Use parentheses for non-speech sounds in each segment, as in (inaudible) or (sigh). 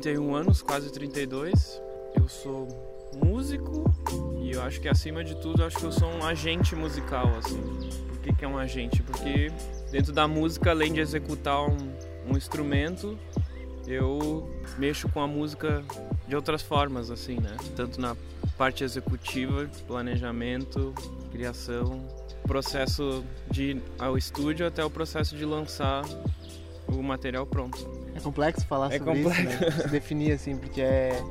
31 anos, quase 32. Eu sou músico e eu acho que acima de tudo, acho que eu sou um agente musical, assim. Por que, que é um agente? Porque dentro da música, além de executar um, um instrumento, eu mexo com a música de outras formas, assim, né? Tanto na parte executiva, planejamento, criação, processo de ir ao estúdio até o processo de lançar o material pronto. É complexo falar É sobre complexo. isso, né? Se definir assim, porque é.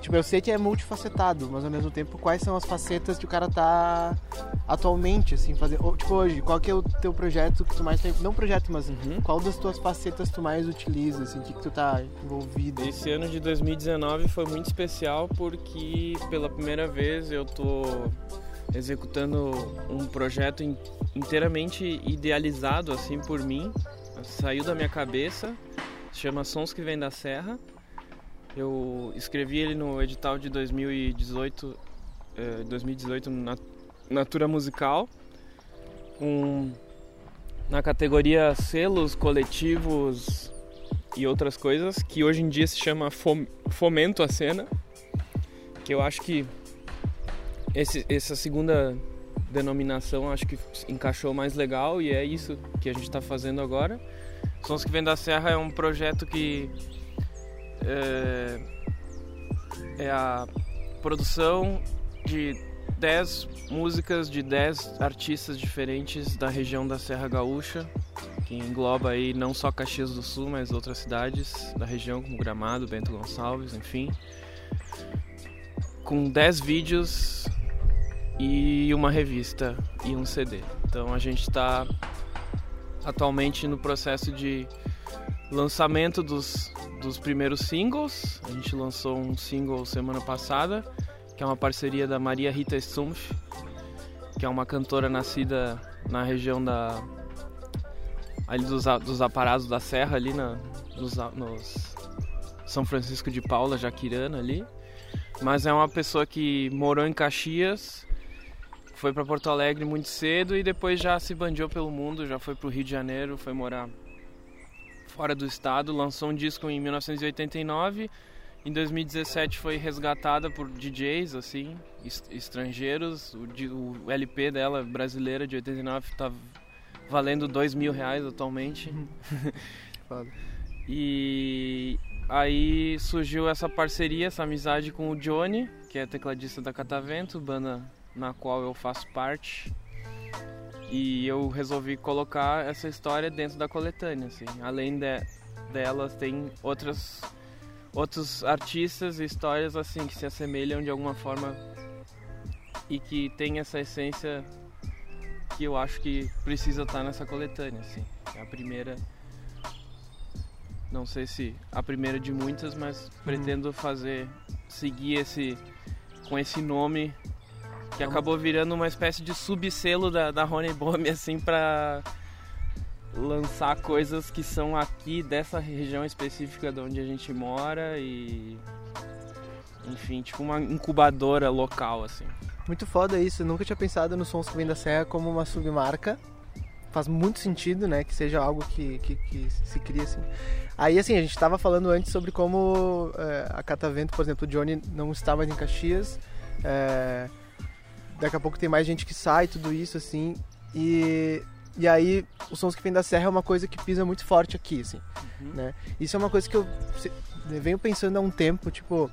Tipo, eu sei que é multifacetado, mas ao mesmo tempo, quais são as facetas que o cara tá atualmente, assim, fazendo. Ou, Tipo, hoje, qual que é o teu projeto que tu mais tem. Não projeto, mas Uhum. qual das tuas facetas tu mais utiliza, assim, que, que tu tá envolvido? Esse ano de 2019 foi muito especial porque pela primeira vez eu tô executando um projeto in- inteiramente idealizado assim por mim, saiu da minha cabeça, chama Sons que Vêm da Serra. Eu escrevi ele no edital de 2018, eh, 2018 na Natura Musical, um, na categoria selos coletivos e outras coisas, que hoje em dia se chama Fom- Fomento a Cena, que eu acho que esse- essa segunda denominação acho que encaixou mais legal e é isso que a gente está fazendo agora. Sons que Vêm da Serra é um projeto que é, é a produção de 10 músicas de 10 artistas diferentes da região da Serra Gaúcha, que engloba aí não só Caxias do Sul, mas outras cidades da região, como Gramado, Bento Gonçalves, enfim. Com 10 vídeos e uma revista e um CD. Então a gente está atualmente no processo de lançamento dos, dos primeiros singles. A gente lançou um single semana passada, que é uma parceria da Maria Rita Stumpf, que é uma cantora nascida na região da ali dos, dos aparados da serra ali na, nos, nos São Francisco de Paula, Jaquirana ali. Mas é uma pessoa que morou em Caxias, foi para Porto Alegre muito cedo e depois já se bandiou pelo mundo, já foi para o Rio de Janeiro, foi morar fora do estado, lançou um disco em 1989. Em 2017 foi resgatada por DJs assim, est- estrangeiros. O, o LP dela brasileira de 89 está valendo dois mil reais atualmente. (laughs) Foda. E aí surgiu essa parceria, essa amizade com o Johnny, que é tecladista da Catavento, banda na qual eu faço parte. E eu resolvi colocar essa história dentro da coletânea, assim. Além de, delas, tem outras outros artistas e histórias assim que se assemelham de alguma forma e que tem essa essência que eu acho que precisa estar nessa coletânea, assim. É a primeira não sei se a primeira de muitas, mas pretendo fazer seguir esse com esse nome que acabou virando uma espécie de subselo da, da Rony Bomb assim para lançar coisas que são aqui dessa região específica de onde a gente mora e enfim, tipo uma incubadora local assim. Muito foda isso, eu nunca tinha pensado nos sons que vem da Serra como uma submarca. Faz muito sentido, né, que seja algo que, que, que se cria assim. Aí, assim, a gente tava falando antes sobre como é, a Catavento, por exemplo, o Johnny não está mais em Caxias. é, daqui a pouco tem mais gente que sai, tudo isso, assim. E, e aí, os sons que vem da Serra é uma coisa que pisa muito forte aqui, assim. Né? Isso é uma coisa que eu venho pensando há um tempo, tipo...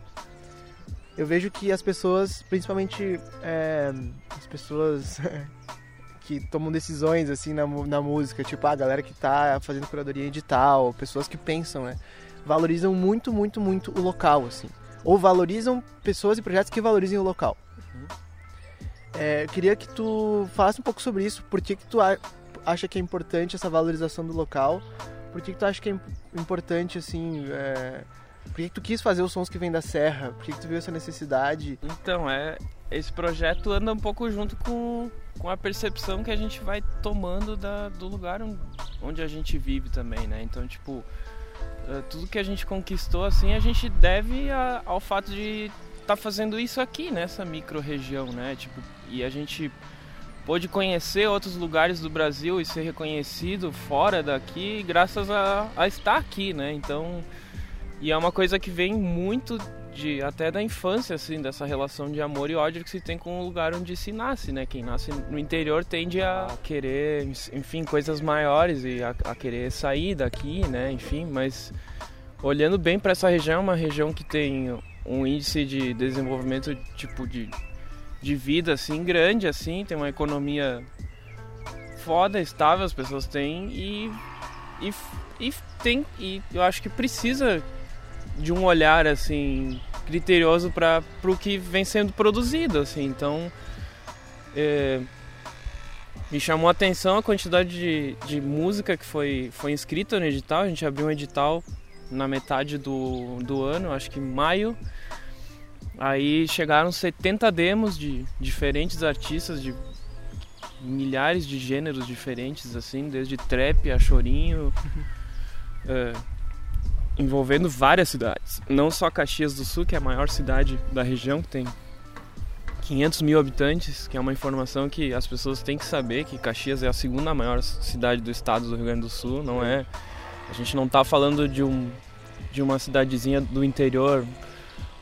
Eu vejo que as pessoas, principalmente é, as pessoas (laughs) que tomam decisões assim na, na música, tipo a galera que tá fazendo curadoria edital, pessoas que pensam, né? Valorizam muito, muito, muito o local, assim. Ou valorizam pessoas e projetos que valorizem o local. É, eu queria que tu falasse um pouco sobre isso. Por que, que tu acha que é importante essa valorização do local? Por que, que tu acha que é im- importante, assim... É, por que, que tu quis fazer os sons que vêm da serra? Por que, que tu viu essa necessidade? Então, é esse projeto anda um pouco junto com, com a percepção que a gente vai tomando da, do lugar on- onde a gente vive também, né? Então, tipo, eh, tudo que a gente conquistou, assim, a gente deve a- ao fato de estar fazendo isso aqui, nessa micro-região, né? Tipo, e a gente pôde conhecer outros lugares do Brasil e ser reconhecido fora daqui graças a, a estar aqui, né? Então, E é uma coisa que vem muito de até da infância, assim, dessa relação de amor e ódio que se tem com o lugar onde se nasce, né? Quem nasce no interior tende a querer, enfim, coisas maiores e a, a querer sair daqui, né? Enfim, mas olhando bem para essa região, é uma região que tem um índice de desenvolvimento tipo de, de vida assim grande assim, tem uma economia foda, estável, as pessoas têm e e, e tem e eu acho que precisa de um olhar assim criterioso para o que vem sendo produzido assim então é, me chamou a atenção a quantidade de, de música que foi foi inscrita no edital a gente abriu um edital na metade do, do ano acho que maio aí chegaram 70 demos de diferentes artistas de milhares de gêneros diferentes assim desde trap a chorinho é, envolvendo várias cidades. Não só Caxias do Sul, que é a maior cidade da região, que tem 500 mil habitantes, que é uma informação que as pessoas têm que saber que Caxias é a segunda maior cidade do estado do Rio Grande do Sul. Não é, a gente não está falando de um de uma cidadezinha do interior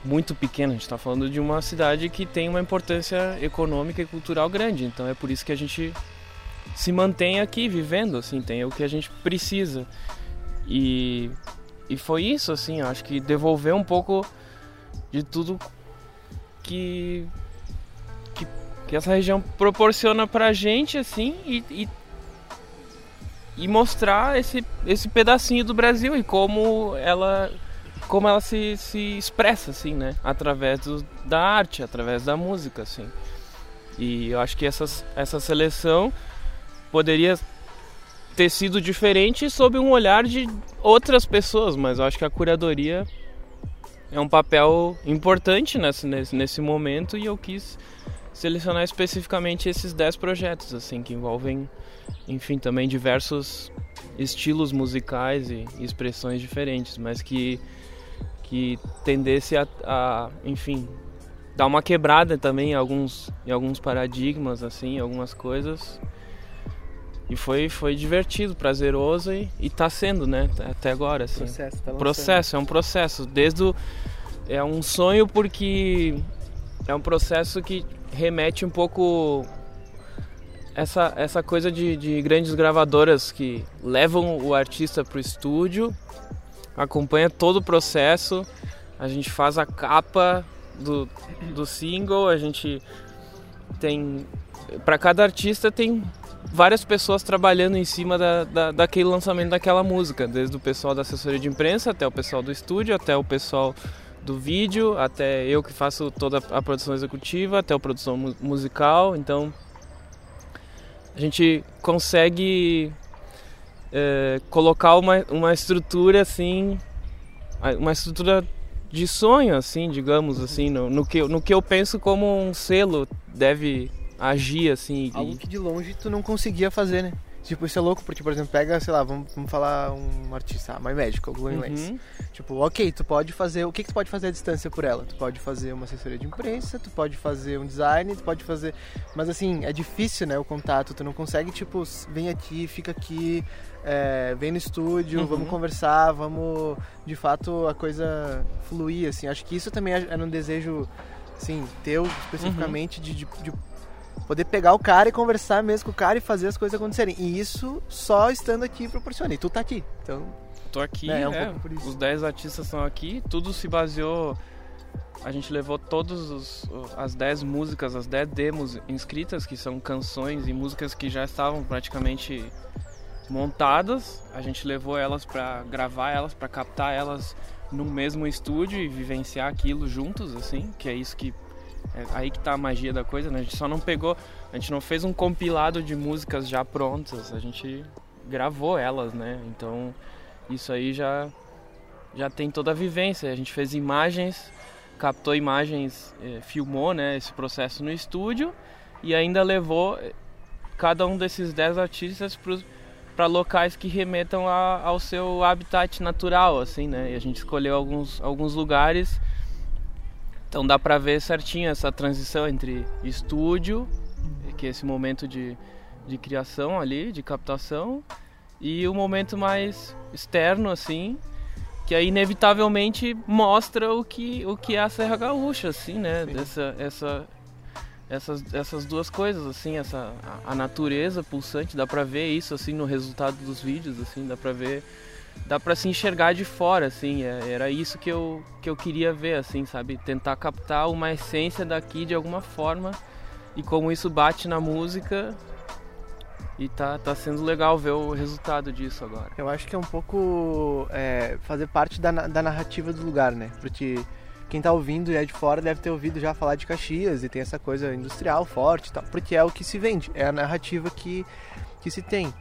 muito pequena. A gente está falando de uma cidade que tem uma importância econômica e cultural grande. Então é por isso que a gente se mantém aqui vivendo, assim, tem o que a gente precisa. E e foi isso, assim, acho que devolver um pouco de tudo que, que, essa região proporciona pra gente, assim, e, e, e, mostrar esse, esse pedacinho do Brasil e como ela como ela se, se expressa, assim, né? Através do, da arte, através da música, assim. E eu acho que essas, essa seleção poderia ter sido diferente sob um olhar de outras pessoas, mas eu acho que a curadoria é um papel importante nesse, nesse, nesse momento e eu quis selecionar especificamente esses 10 projetos, assim, que envolvem, enfim, também diversos estilos musicais e expressões diferentes, mas que, que tendesse a, a enfim, dar uma quebrada também em alguns, em alguns paradigmas, assim, algumas coisas e foi, foi divertido, prazeroso e, e tá sendo, né? Até agora, assim. Processo, tá processo, é um processo. Desde o, É um sonho porque é um processo que remete um pouco essa, essa coisa de, de grandes gravadoras que levam o artista pro estúdio, acompanha todo o processo, a gente faz a capa do, do single, a gente tem para cada artista tem várias pessoas trabalhando em cima da, da, daquele lançamento daquela música, desde o pessoal da assessoria de imprensa até o pessoal do estúdio, até o pessoal do vídeo, até eu que faço toda a produção executiva, até a produção mu musical. Então a gente consegue é, colocar uma, uma estrutura assim, uma estrutura de sonho, assim, digamos assim, no, no, que, no que eu penso como um selo deve agir assim. Algo que de longe tu não conseguia fazer, né? Tipo, isso é louco, porque, por exemplo, pega, sei lá, vamos, vamos falar um artista, ah, My Medical, Glenn uhum. Lance. Tipo, ok, tu pode fazer. O que, que tu pode fazer à distância por ela? Tu pode fazer uma assessoria de imprensa, tu pode fazer um design, tu pode fazer. Mas assim, é difícil, né, o contato. Tu não consegue, tipo, vem aqui, fica aqui, é, vem no estúdio, uhum. vamos conversar, vamos de fato a coisa fluir, assim. Acho que isso também é, é um desejo, assim, teu especificamente uhum. de, de, de poder pegar o cara e conversar mesmo com o cara e fazer as coisas acontecerem. E isso só estando aqui proporciona. E tu tá aqui. Então. Tô aqui, né, é, um é, Os 10 artistas estão aqui, tudo se baseou. A gente levou todas as 10 músicas, as 10 demos inscritas, que são canções e músicas que já estavam praticamente montadas. A gente levou elas para gravar elas, para captar elas no mesmo estúdio e vivenciar aquilo juntos, assim, que é isso que é aí que tá a magia da coisa, né? A gente só não pegou, a gente não fez um compilado de músicas já prontas, a gente gravou elas, né? Então isso aí já já tem toda a vivência. A gente fez imagens, captou imagens, eh, filmou, né, esse processo no estúdio e ainda levou eh, cada um desses 10 artistas para locais que remetam a, ao seu habitat natural, assim, né? E a gente escolheu alguns, alguns lugares então dá para ver certinho essa transição entre estúdio, que é esse momento de, de criação ali, de captação, e o momento mais externo, assim, que aí inevitavelmente mostra o que, o que é a Serra Gaúcha, assim, né? Dessa, essa, essas, essas duas coisas, assim, essa, a, a natureza pulsante, dá pra ver isso, assim, no resultado dos vídeos, assim, dá pra ver dá para se enxergar de fora, assim. É, era isso que eu, que eu queria ver, assim, sabe? Tentar captar uma essência daqui de alguma forma e como isso bate na música. E tá, tá sendo legal ver o resultado disso agora. Eu acho que é um pouco é, fazer parte da, da narrativa do lugar, né? Porque quem tá ouvindo e é de fora deve ter ouvido já falar de Caxias e tem essa coisa industrial forte e tal, porque é o que se vende, é a narrativa que, que se tem.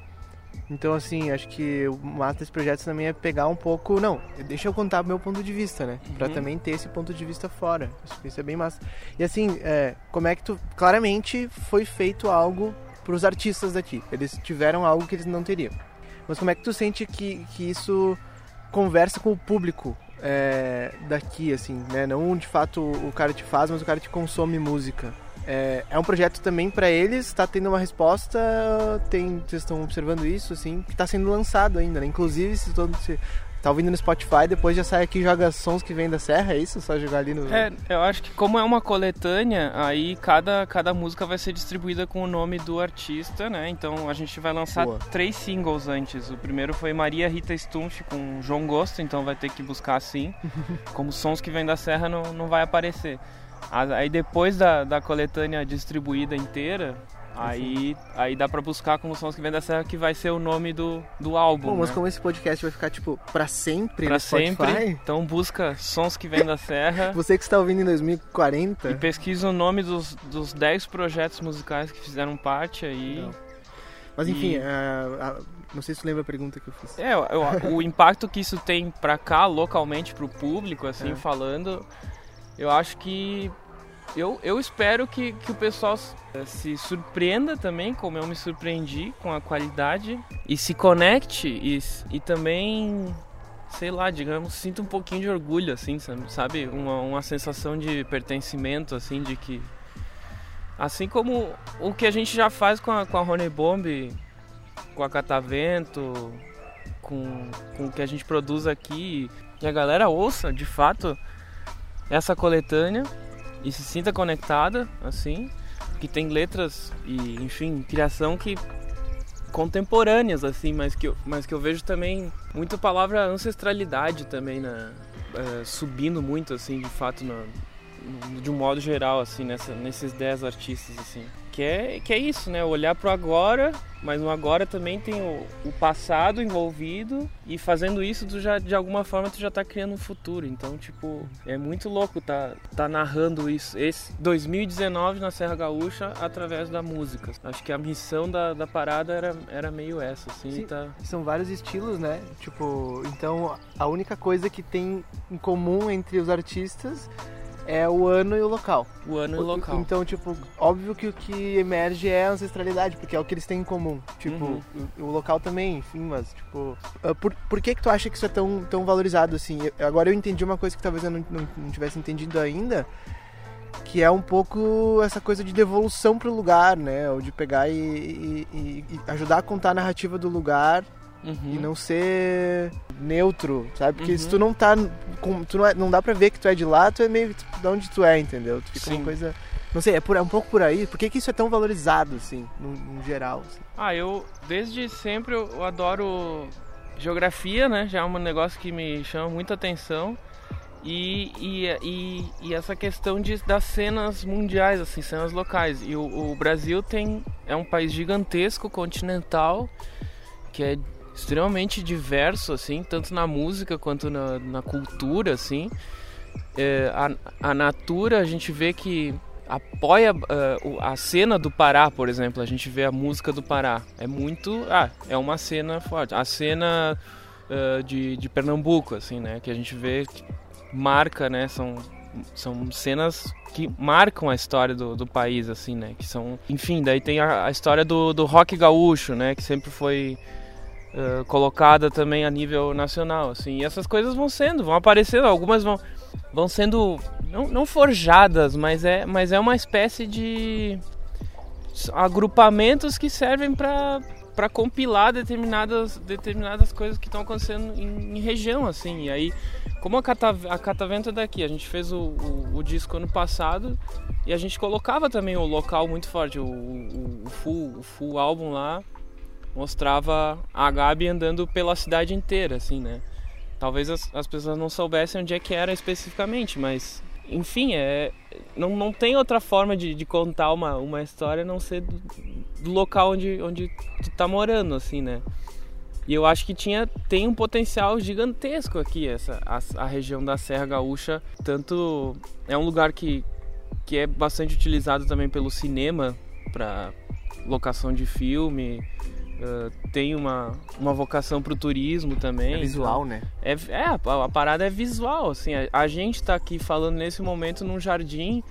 Então, assim, acho que o massa desse projeto também é pegar um pouco. Não, deixa eu contar meu ponto de vista, né? Pra Uhum. também ter esse ponto de vista fora. Acho que isso é bem massa. E assim, é, como é que tu. Claramente foi feito algo pros artistas daqui. Eles tiveram algo que eles não teriam. Mas como é que tu sente que, que isso conversa com o público é, daqui, assim, né? Não de fato o cara te faz, mas o cara te consome música. É, é um projeto também para eles, está tendo uma resposta, tem, vocês estão observando isso, assim, que está sendo lançado ainda, né? Inclusive, se todo se tá ouvindo no Spotify, depois já sai aqui e joga sons que vêm da serra, é isso? Só jogar ali no. É, eu acho que como é uma coletânea, aí cada, cada música vai ser distribuída com o nome do artista, né? Então a gente vai lançar Boa. três singles antes. O primeiro foi Maria Rita Stumpf com João Gosto, então vai ter que buscar assim. (laughs) como sons que vêm da serra não, não vai aparecer. Aí depois da, da coletânea distribuída inteira, aí, aí dá pra buscar como sons que da serra, que vai ser o nome do, do álbum. Bom, mas né? como esse podcast vai ficar, tipo, pra sempre Pra no Spotify, sempre. Então busca sons que vêm da serra. (laughs) você que está ouvindo em 2040, E pesquisa o nome dos, dos 10 projetos musicais que fizeram parte aí. Legal. mas enfim, E- a- a- não sei se tu lembra a pergunta que eu fiz. É, eu- o (laughs) impacto que isso tem pra cá, localmente, pro público, assim, É. falando, eu acho que. Eu, eu espero que, que o pessoal eh, se surpreenda também, como eu me surpreendi com a qualidade, e se conecte e, e também, sei lá, digamos, sinta um pouquinho de orgulho, assim, sabe? sabe? Uma, uma sensação de pertencimento, assim, de que. Assim como o que a gente já faz com a, com a Honey Bomb, com a Catavento, com, com o que a gente produz aqui, que a galera ouça de fato essa coletânea e se sinta conectada, assim, que tem letras e, enfim, criação que contemporâneas, assim, mas que eu, mas que eu vejo também muita palavra ancestralidade também na, eh, subindo muito, assim, de fato, de um modo geral, assim, nessa, nesses 10 artistas, assim. Que é, que é isso, né? Olhar pro agora, mas no agora também tem o, o passado envolvido e fazendo isso, tu já, de alguma forma, tu já tá criando um futuro. Então, tipo, é muito louco tá, tá narrando isso. Esse 2019 na Serra Gaúcha através da música. Acho que a missão da, da parada era, era meio essa, assim, Sim. tá... São vários estilos, né? Tipo, então a única coisa que tem em comum entre os artistas é o ano e o local. O ano e o local. Então, tipo, óbvio que o que emerge é a ancestralidade, porque é o que eles têm em comum. Tipo, Uhum. o, o local também, enfim, mas, tipo. ah, Por, por que que tu acha que isso é tão, tão valorizado assim? Eu- agora eu entendi uma coisa que talvez eu não, não, não tivesse entendido ainda, que é um pouco essa coisa de devolução pro lugar, né? Ou de pegar e, e- e- e ajudar a contar a narrativa do lugar Uhum. e não ser neutro, sabe? Porque Uhum. se tu não tá. Com, tu não, é- não dá pra ver que tu é de lá, tu é meio tipo, de onde tu é, entendeu? Tu fica Sim. uma coisa. Não sei, é, por, é um pouco por aí. Por que, que isso é tão valorizado, assim, no, no geral? assim? Ah, eu desde sempre eu, eu adoro geografia, né? Já é um negócio que me chama muita atenção. E, e, e, e essa questão de, das cenas mundiais, assim, cenas locais. E o, o Brasil tem é um país gigantesco, continental, que é extremamente diverso, assim, tanto na música quanto na, na cultura, assim. É, a, a Natura, a gente vê que apoia o- a cena do Pará, por exemplo. A gente vê a música do Pará. É muito. Ah, é uma cena forte. A cena eh, de, de Pernambuco, assim, né? Que a gente vê que marca, né? São, são cenas que marcam a história do, do país, assim, né? Que são. Enfim, daí tem a, a história do, do rock gaúcho, né? Que sempre foi. Eh, colocada também a nível nacional, assim, e essas coisas vão sendo, vão aparecendo, algumas vão, vão sendo não, não forjadas, mas é, mas é uma espécie de agrupamentos que servem para para compilar determinadas determinadas coisas que estão acontecendo em, em, região assim. E aí como a, Cata, a Catavento é daqui a gente fez o, o, o, disco ano passado e a gente colocava também o local muito forte o, o, o full o full álbum lá mostrava a Gabi andando pela cidade inteira assim né talvez as, as pessoas não soubessem onde é que era especificamente mas enfim, é, não, não tem outra forma de, de contar uma, uma história a não ser do, do, local onde, onde tu tá morando, assim, né? E eu acho que tinha, tem um potencial gigantesco aqui, essa, a, a região da Serra Gaúcha. Tanto é um lugar que, que é bastante utilizado também pelo cinema, para locação de filme, Uh, tem uma, uma vocação pro turismo também. É visual, então, né? É, é a, parada é visual, assim. A, a gente tá aqui falando nesse momento num jardim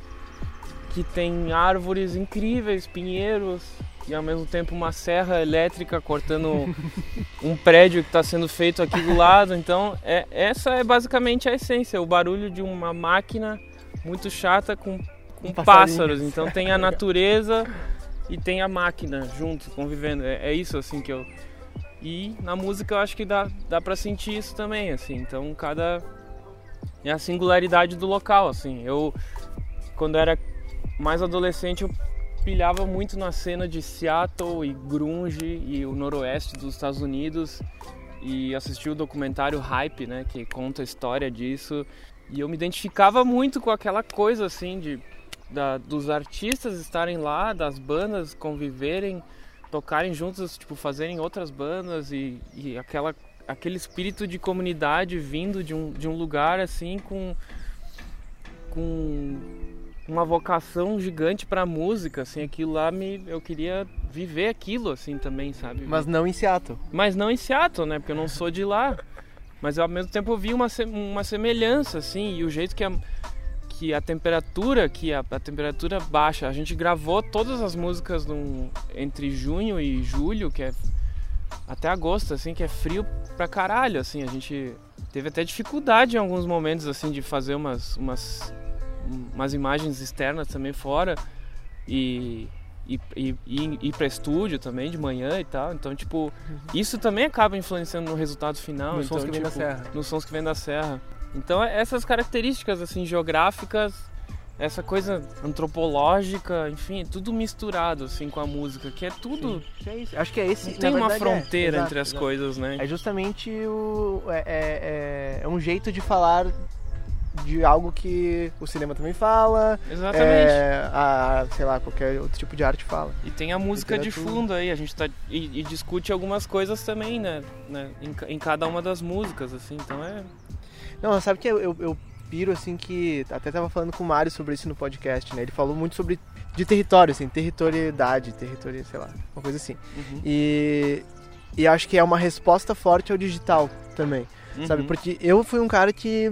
que tem árvores incríveis, pinheiros e ao mesmo tempo uma serra elétrica cortando (laughs) um prédio que está sendo feito aqui do lado. Então, é, essa é basicamente a essência, o barulho de uma máquina muito chata com, com um pássaros. Então tem a natureza (laughs) e tem a máquina junto, convivendo. É, é, isso assim que eu. E na música eu acho que dá, dá pra sentir isso também, assim. Então cada. É a singularidade do local, assim. Eu, quando era mais adolescente, eu pilhava muito na cena de Seattle e grunge e o noroeste dos Estados Unidos e assisti o documentário Hype, né, que conta a história disso. E eu me identificava muito com aquela coisa assim de da, dos artistas estarem lá, das bandas conviverem, tocarem juntos, tipo, fazerem outras bandas e, e aquela, aquele espírito de comunidade vindo de um, de um lugar assim com, com uma vocação gigante para música, assim, aquilo lá me eu queria viver aquilo assim também, sabe? Mas não em Seattle. Mas não em Seattle, né? Porque eu não sou de lá. Mas ao mesmo tempo eu vi uma, uma semelhança assim, e o jeito que a que a temperatura, que a, a, temperatura baixa, a gente gravou todas as músicas num, entre junho e julho, que é até agosto, assim, que é frio pra caralho, assim, a gente teve até dificuldade em alguns momentos, assim, de fazer umas, umas, umas imagens externas também fora e, e, e, e ir pra estúdio também de manhã e tal, então, tipo, isso também acaba influenciando no resultado final. Nos então, sons que tipo, vem da serra. Nos sons que vem da serra. Então essas características assim geográficas, essa coisa antropológica, enfim, tudo misturado assim com a música, que é tudo. Que é isso. Acho que é esse. Não tem uma verdade, fronteira é. entre as exato. coisas, né? É justamente o é, é, é um jeito de falar de algo que o cinema também fala. Exatamente. É, a, sei lá, qualquer outro tipo de arte fala. E tem a música de fundo aí, a gente tá e, e discute algumas coisas também, né, né em, em, cada uma das músicas, assim, então é não, sabe que eu, eu, eu piro assim que. Até tava falando com o Mário sobre isso no podcast, né? Ele falou muito sobre. De território, assim, territorialidade, território, sei lá, uma coisa assim. Uhum. E. E acho que é uma resposta forte ao digital também, uhum. sabe? Porque eu fui um cara que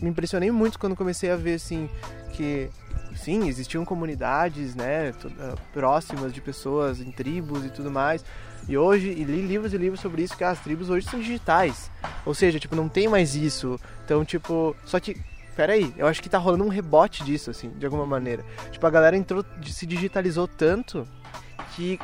me impressionei muito quando comecei a ver, assim, que sim, existiam comunidades, né, ah, próximas de pessoas em tribos e tudo mais. E hoje, e li livros e livros sobre isso, que as tribos hoje são digitais. Ou seja, tipo, não tem mais isso. Então, tipo, só que peraí, eu acho que tá rolando um rebote disso, assim, de alguma maneira. Tipo, a galera entrou, se digitalizou tanto que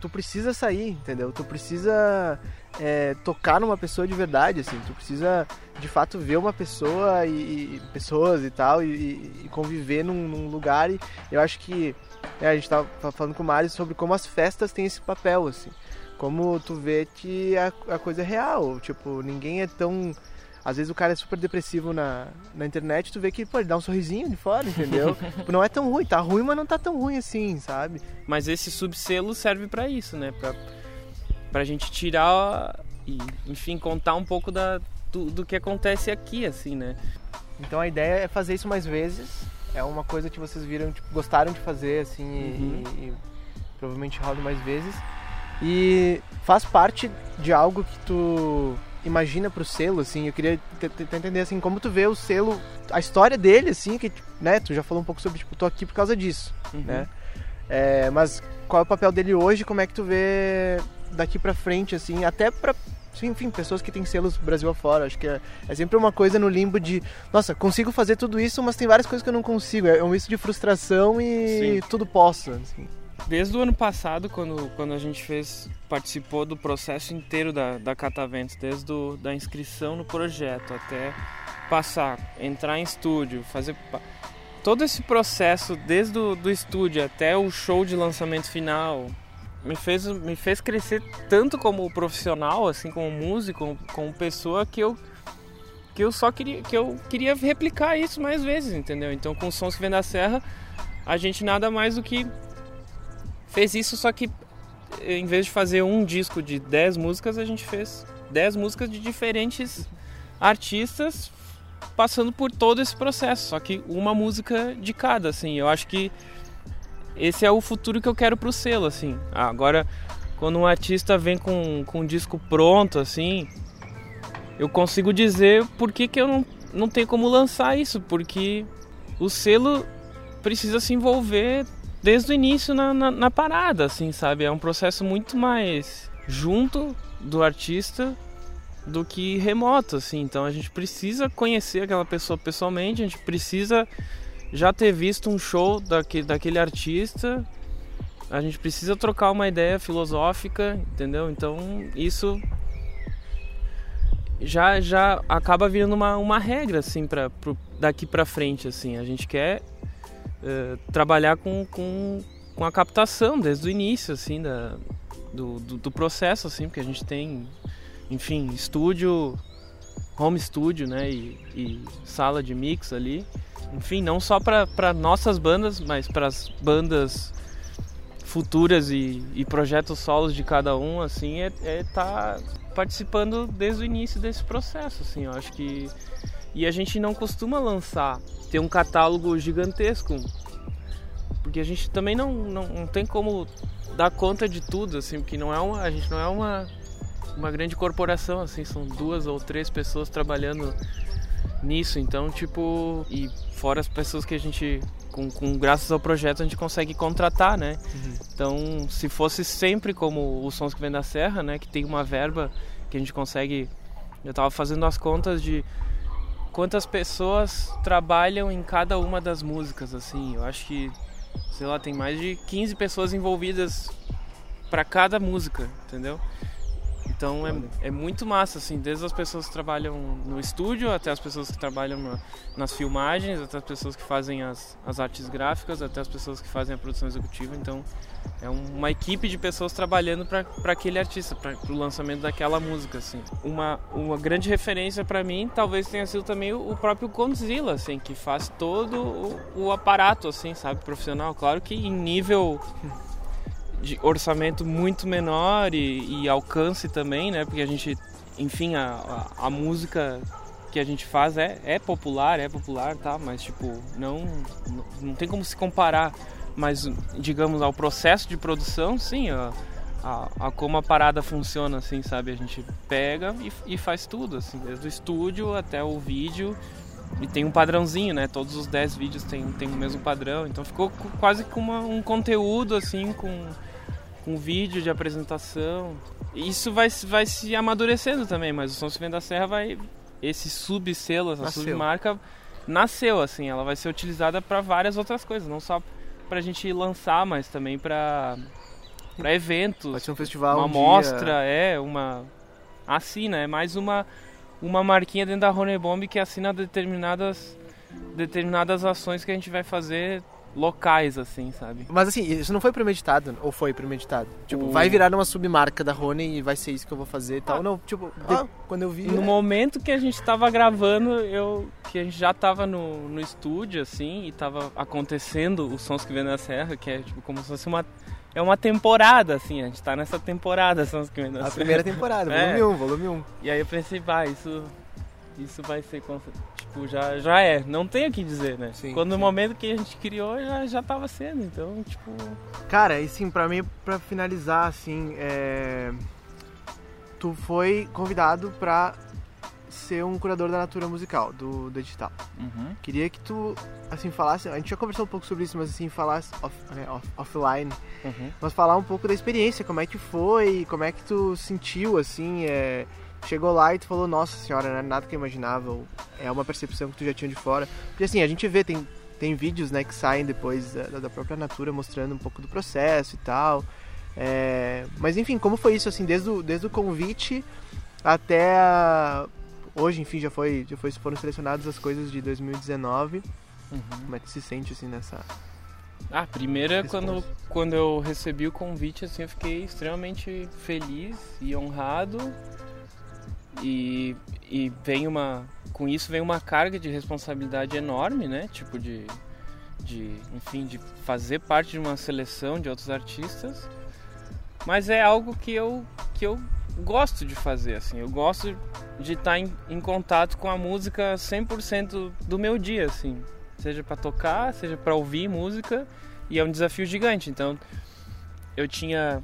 tu precisa sair, entendeu? Tu precisa é, tocar numa pessoa de verdade, assim. Tu precisa, de fato, ver uma pessoa e, e pessoas e tal e, e conviver num, num, lugar. E eu acho que é, a gente tava falando com o Mário sobre como as festas têm esse papel, assim. Como tu vê que a, a coisa é real. Tipo, ninguém é tão às vezes o cara é super depressivo na, na internet, tu vê que, pô, ele dá um sorrisinho de fora, entendeu? (laughs) tipo, não é tão ruim, tá ruim, mas não tá tão ruim assim, sabe? Mas esse subselo serve para isso, né? Pra, pra gente tirar e, enfim, contar um pouco da, do, do que acontece aqui, assim, né? Então a ideia é fazer isso mais vezes. É uma coisa que vocês viram, tipo, gostaram de fazer, assim, uhum. e, e provavelmente roda mais vezes. E faz parte de algo que tu imagina pro selo, assim, eu queria tentar entender, assim, como tu vê o selo, a história dele, assim, que, né, tu já falou um pouco sobre, tipo, tô aqui por causa disso, uhum. né? É, mas qual é o papel dele hoje, como é que tu vê daqui pra frente, assim, até pra, enfim, pessoas que têm selos Brasil afora, acho que é, é sempre uma coisa no limbo de, nossa, consigo fazer tudo isso, mas tem várias coisas que eu não consigo, é um misto de frustração e Sim. tudo posso, assim. Desde o ano passado, quando, quando a gente fez, participou do processo inteiro da, da Cataventos, desde do, da inscrição no projeto até passar, entrar em estúdio, fazer todo esse processo, desde o do estúdio até o show de lançamento final, me fez, me fez crescer tanto como profissional, assim, como músico, como, pessoa, que eu que eu só queria que eu queria replicar isso mais vezes, entendeu? Então com sons que vem da serra, a gente nada mais do que fez isso, só que em vez de fazer um disco de 10 músicas, a gente fez 10 músicas de diferentes artistas passando por todo esse processo, só que uma música de cada, assim. Eu acho que esse é o futuro que eu quero pro selo, assim. Agora, quando um artista vem com, com um disco pronto, assim, eu consigo dizer por que, que eu não, não tenho como lançar isso, porque o selo precisa se envolver desde o início na, na, na parada, assim, sabe? É um processo muito mais junto do artista do que remoto, assim. Então a gente precisa conhecer aquela pessoa pessoalmente, a gente precisa já ter visto um show daquele, daquele artista, a gente precisa trocar uma ideia filosófica, entendeu? Então isso já já acaba virando uma, uma regra assim para daqui para frente assim a gente quer uh, trabalhar com, com, com a captação desde o início assim da, do, do, do, processo assim porque a gente tem enfim estúdio home studio né e, e sala de mix ali. Enfim não só para nossas bandas mas para as bandas futuras e, e, projetos solos de cada um assim é, é tá participando desde o início desse processo, assim, eu acho que e a gente não costuma lançar ter um catálogo gigantesco, porque a gente também não, não, não tem como dar conta de tudo, assim, porque não é uma, a gente não é uma uma grande corporação, assim, são duas ou três pessoas trabalhando nisso, então tipo e fora as pessoas que a gente com, com, graças ao projeto a gente consegue contratar, né? Uhum. Então, se fosse sempre como os sons que vem da serra, né, que tem uma verba que a gente consegue, eu estava fazendo as contas de quantas pessoas trabalham em cada uma das músicas, assim. Eu acho que, sei lá, tem mais de 15 pessoas envolvidas para cada música, entendeu? Então é, é muito massa, assim, desde as pessoas que trabalham no estúdio, até as pessoas que trabalham na, nas filmagens, até as pessoas que fazem as, as artes gráficas, até as pessoas que fazem a produção executiva. Então é uma equipe de pessoas trabalhando para aquele artista, para o lançamento daquela música, assim. Uma, uma grande referência para mim talvez tenha sido também o, próprio Godzilla, assim, que faz todo o, o aparato, assim, sabe, profissional. Claro que em nível de orçamento muito menor e, e, alcance também, né? Porque a gente, enfim, a, a, a, música que a gente faz é, é popular, é popular, tá? Mas tipo, não, não tem como se comparar, mas digamos ao processo de produção, sim, a, a, a como a parada funciona, assim, sabe? A gente pega e, e faz tudo, assim, desde o estúdio até o vídeo e tem um padrãozinho, né? Todos os 10 vídeos tem, tem o mesmo padrão. Então ficou quase com uma, um conteúdo assim, com, com vídeo de apresentação. Isso vai, vai se amadurecendo também, mas o Se Vem da Serra vai. Esse subselo, essa nasceu. submarca nasceu, assim. Ela vai ser utilizada para várias outras coisas, não só pra gente lançar, mas também pra, pra eventos. Vai ser um festival. Uma um mostra, é, uma. Assina, é mais uma uma marquinha dentro da Rony Bomb que assina determinadas determinadas ações que a gente vai fazer locais, assim, sabe? Mas assim, isso não foi premeditado, ou foi premeditado? Tipo, o... vai virar uma submarca da Rony e vai ser isso que eu vou fazer e tal. Ah, não, tipo, ah, quando eu vi. No é... momento que a gente tava gravando, eu. que a gente já tava no, no estúdio, assim, e tava acontecendo os sons que vem na serra, que é tipo como se fosse uma é uma temporada, assim, a gente tá nessa temporada, são os A primeira temporada, volume 1, (laughs) é. um, volume 1. Um. E aí eu pensei, vai, isso, isso vai ser, tipo, já, já é, não tem o que dizer, né? Sim, Quando sim. no momento que a gente criou, já, já tava sendo, então, tipo... Cara, e sim, pra mim, pra finalizar, assim, é... Tu foi convidado pra ser um curador da natura musical do, do edital. Uhum. Queria que tu, assim, falasse. A gente já conversou um pouco sobre isso, mas assim, falasse off, né, off, offline. Uhum. Mas falar um pouco da experiência, como é que foi, como é que tu sentiu, assim. É, chegou lá e tu falou, nossa senhora, não é nada que eu imaginava. é uma percepção que tu já tinha de fora. Porque assim, a gente vê, tem tem vídeos, né, que saem depois da, da própria Natura mostrando um pouco do processo e tal. É, mas enfim, como foi isso, assim, desde o, desde o convite até a, hoje, enfim, já foi, já foi, foram selecionadas as coisas de 2019. Uhum. Como é que se sente, assim, nessa... Ah, primeira, quando, quando eu recebi o convite, assim, eu fiquei extremamente feliz e honrado. E, e vem uma... Com isso vem uma carga de responsabilidade enorme, né? Tipo, de, de, enfim, de fazer parte de uma seleção de outros artistas. Mas é algo que eu, que eu gosto de fazer, assim. Eu gosto de estar em, em contato com a música 100% do meu dia, assim. Seja para tocar, seja para ouvir música. E é um desafio gigante. Então, eu tinha...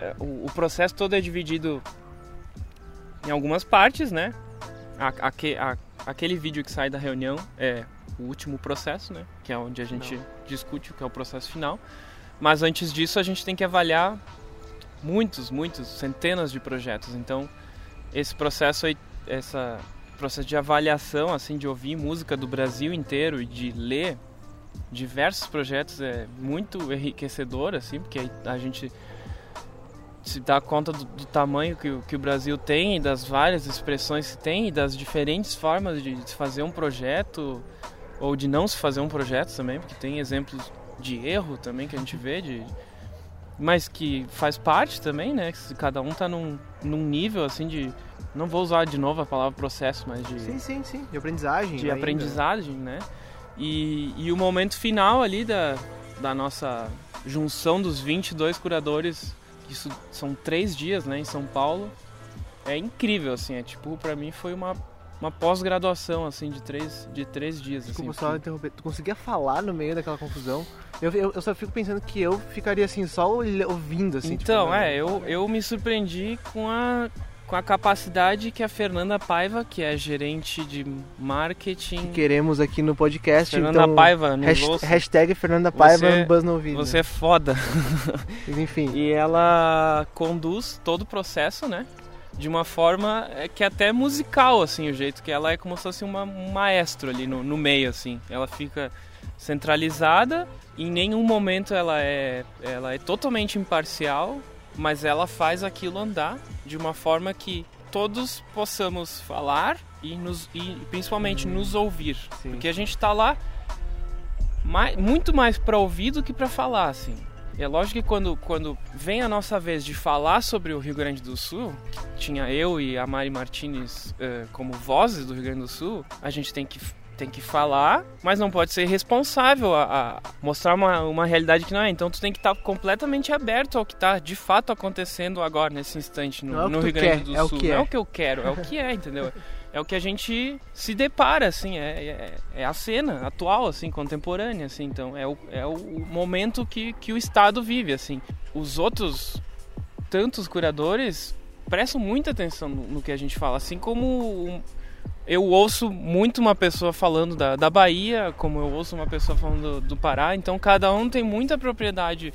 É, o, o processo todo é dividido em algumas partes, né? A, a, a, aquele vídeo que sai da reunião é o último processo, né? Que é onde a gente Não. discute o que é o processo final. Mas antes disso, a gente tem que avaliar muitos, muitos, centenas de projetos. Então, esse processo aí, essa processo de avaliação, assim, de ouvir música do Brasil inteiro e de ler diversos projetos é muito enriquecedor, assim, porque a gente se dá conta do, do tamanho que, que, o Brasil tem e das várias expressões que tem e das diferentes formas de se fazer um projeto ou de não se fazer um projeto também, porque tem exemplos de erro também que a gente vê de mas que faz parte também, né? Que cada um tá num, num nível assim de. Não vou usar de novo a palavra processo, mas de. Sim, sim, sim. De aprendizagem. De ainda. aprendizagem, né? E, e o momento final ali da, da nossa junção dos 22 curadores, isso são três dias, né, em São Paulo, é incrível, assim. É tipo, pra mim foi uma uma pós-graduação, assim, de três, de três dias. Desculpa assim, só porque... interromper. Tu conseguia falar no meio daquela confusão? Eu, eu, eu, só fico pensando que eu ficaria, assim, só ouvindo, assim. Tipo, então, tipo, é, eu, eu me surpreendi com a, com a capacidade que a Fernanda Paiva, que é gerente de marketing... Que queremos aqui no podcast, Fernanda então, Paiva, no hashtag, hashtag Fernanda Paiva você, no Buzz no Vídeo. Você é foda. (laughs) Enfim. E ela conduz todo o processo, né? de uma forma é, que é até musical, assim, o jeito que ela é como se fosse uma, um maestro ali no, no meio, assim. Ela fica centralizada, em nenhum momento ela é, ela é totalmente imparcial, mas ela faz aquilo andar de uma forma que todos possamos falar e, nos, e principalmente nos ouvir. Sim. Porque a gente está lá mais, muito mais para ouvir do que para falar, assim. É lógico que quando, quando vem a nossa vez de falar sobre o Rio Grande do Sul, que tinha eu e a Mari Martinez uh, como vozes do Rio Grande do Sul, a gente tem que tem que falar, mas não pode ser responsável a, a, mostrar uma, uma realidade que não é. Então tu tem que estar completamente aberto ao que está de fato acontecendo agora, nesse instante, no, é no Rio Grande quer, do é Sul. O que é. Não é o que eu quero, é o que é, entendeu? é o que a gente se depara, assim, é, é, é, a cena atual, assim, contemporânea, assim, então é o, é o momento que, que o Estado vive, assim. Os outros, tantos curadores, prestam muita atenção no, no que a gente fala, assim como eu ouço muito uma pessoa falando da, da Bahia, como eu ouço uma pessoa falando do, do Pará, então cada um tem muita propriedade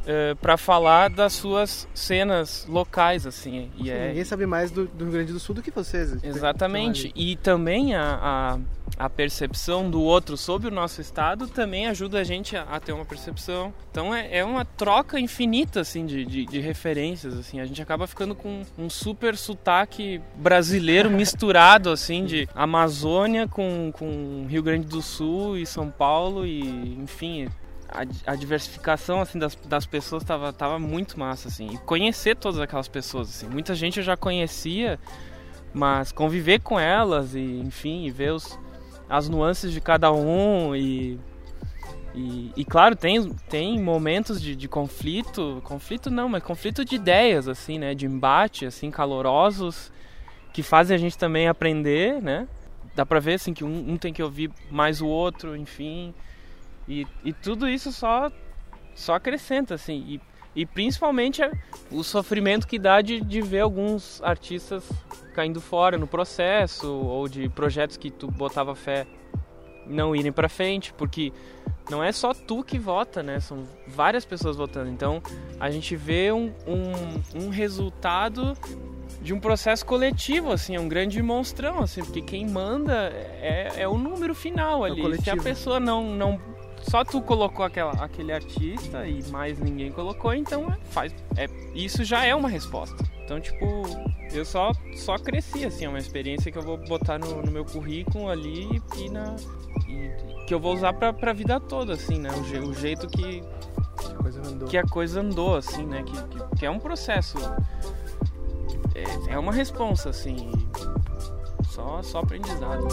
uh, para falar das suas cenas locais, assim. E é... Ninguém sabe mais do, do, Rio Grande do Sul do que vocês. Exatamente. E também a, a, a, percepção do outro sobre o nosso estado também ajuda a gente a, a ter uma percepção. Então é, é uma troca infinita, assim, de, de, de, referências, assim. A gente acaba ficando com um super sotaque brasileiro misturado, assim, de Amazônia com, com Rio Grande do Sul e São Paulo e, enfim, a, diversificação assim das, das pessoas tava, tava muito massa assim. E conhecer todas aquelas pessoas assim. Muita gente eu já conhecia mas conviver com elas e enfim e ver os, as nuances de cada um e e, e claro tem tem momentos de, de conflito conflito não mas conflito de ideias assim né? De embate assim calorosos que fazem a gente também aprender né? Dá para ver assim que um, um tem que ouvir mais o outro enfim e, e tudo isso só, só acrescenta, assim. E, e principalmente o sofrimento que dá de, de ver alguns artistas caindo fora no processo, ou de projetos que tu botava fé não irem para frente, porque não é só tu que vota, né? São várias pessoas votando. Então a gente vê um, um, um resultado de um processo coletivo, assim, é um grande monstrão, assim, porque quem manda é, é o número final É ali. Se a pessoa não, não. Só tu colocou aquela, aquele artista e mais ninguém colocou, então é, faz. É, isso já é uma resposta. Então, tipo, eu só, só cresci, assim, é uma experiência que eu vou botar no, no meu currículo ali e, na. e- que eu vou usar pra, pra vida toda, assim, né? O, o jeito que, Que coisa andou. que a coisa andou, assim, né? Que, que, que é um processo é, é uma responsa, assim. Só, só aprendizado.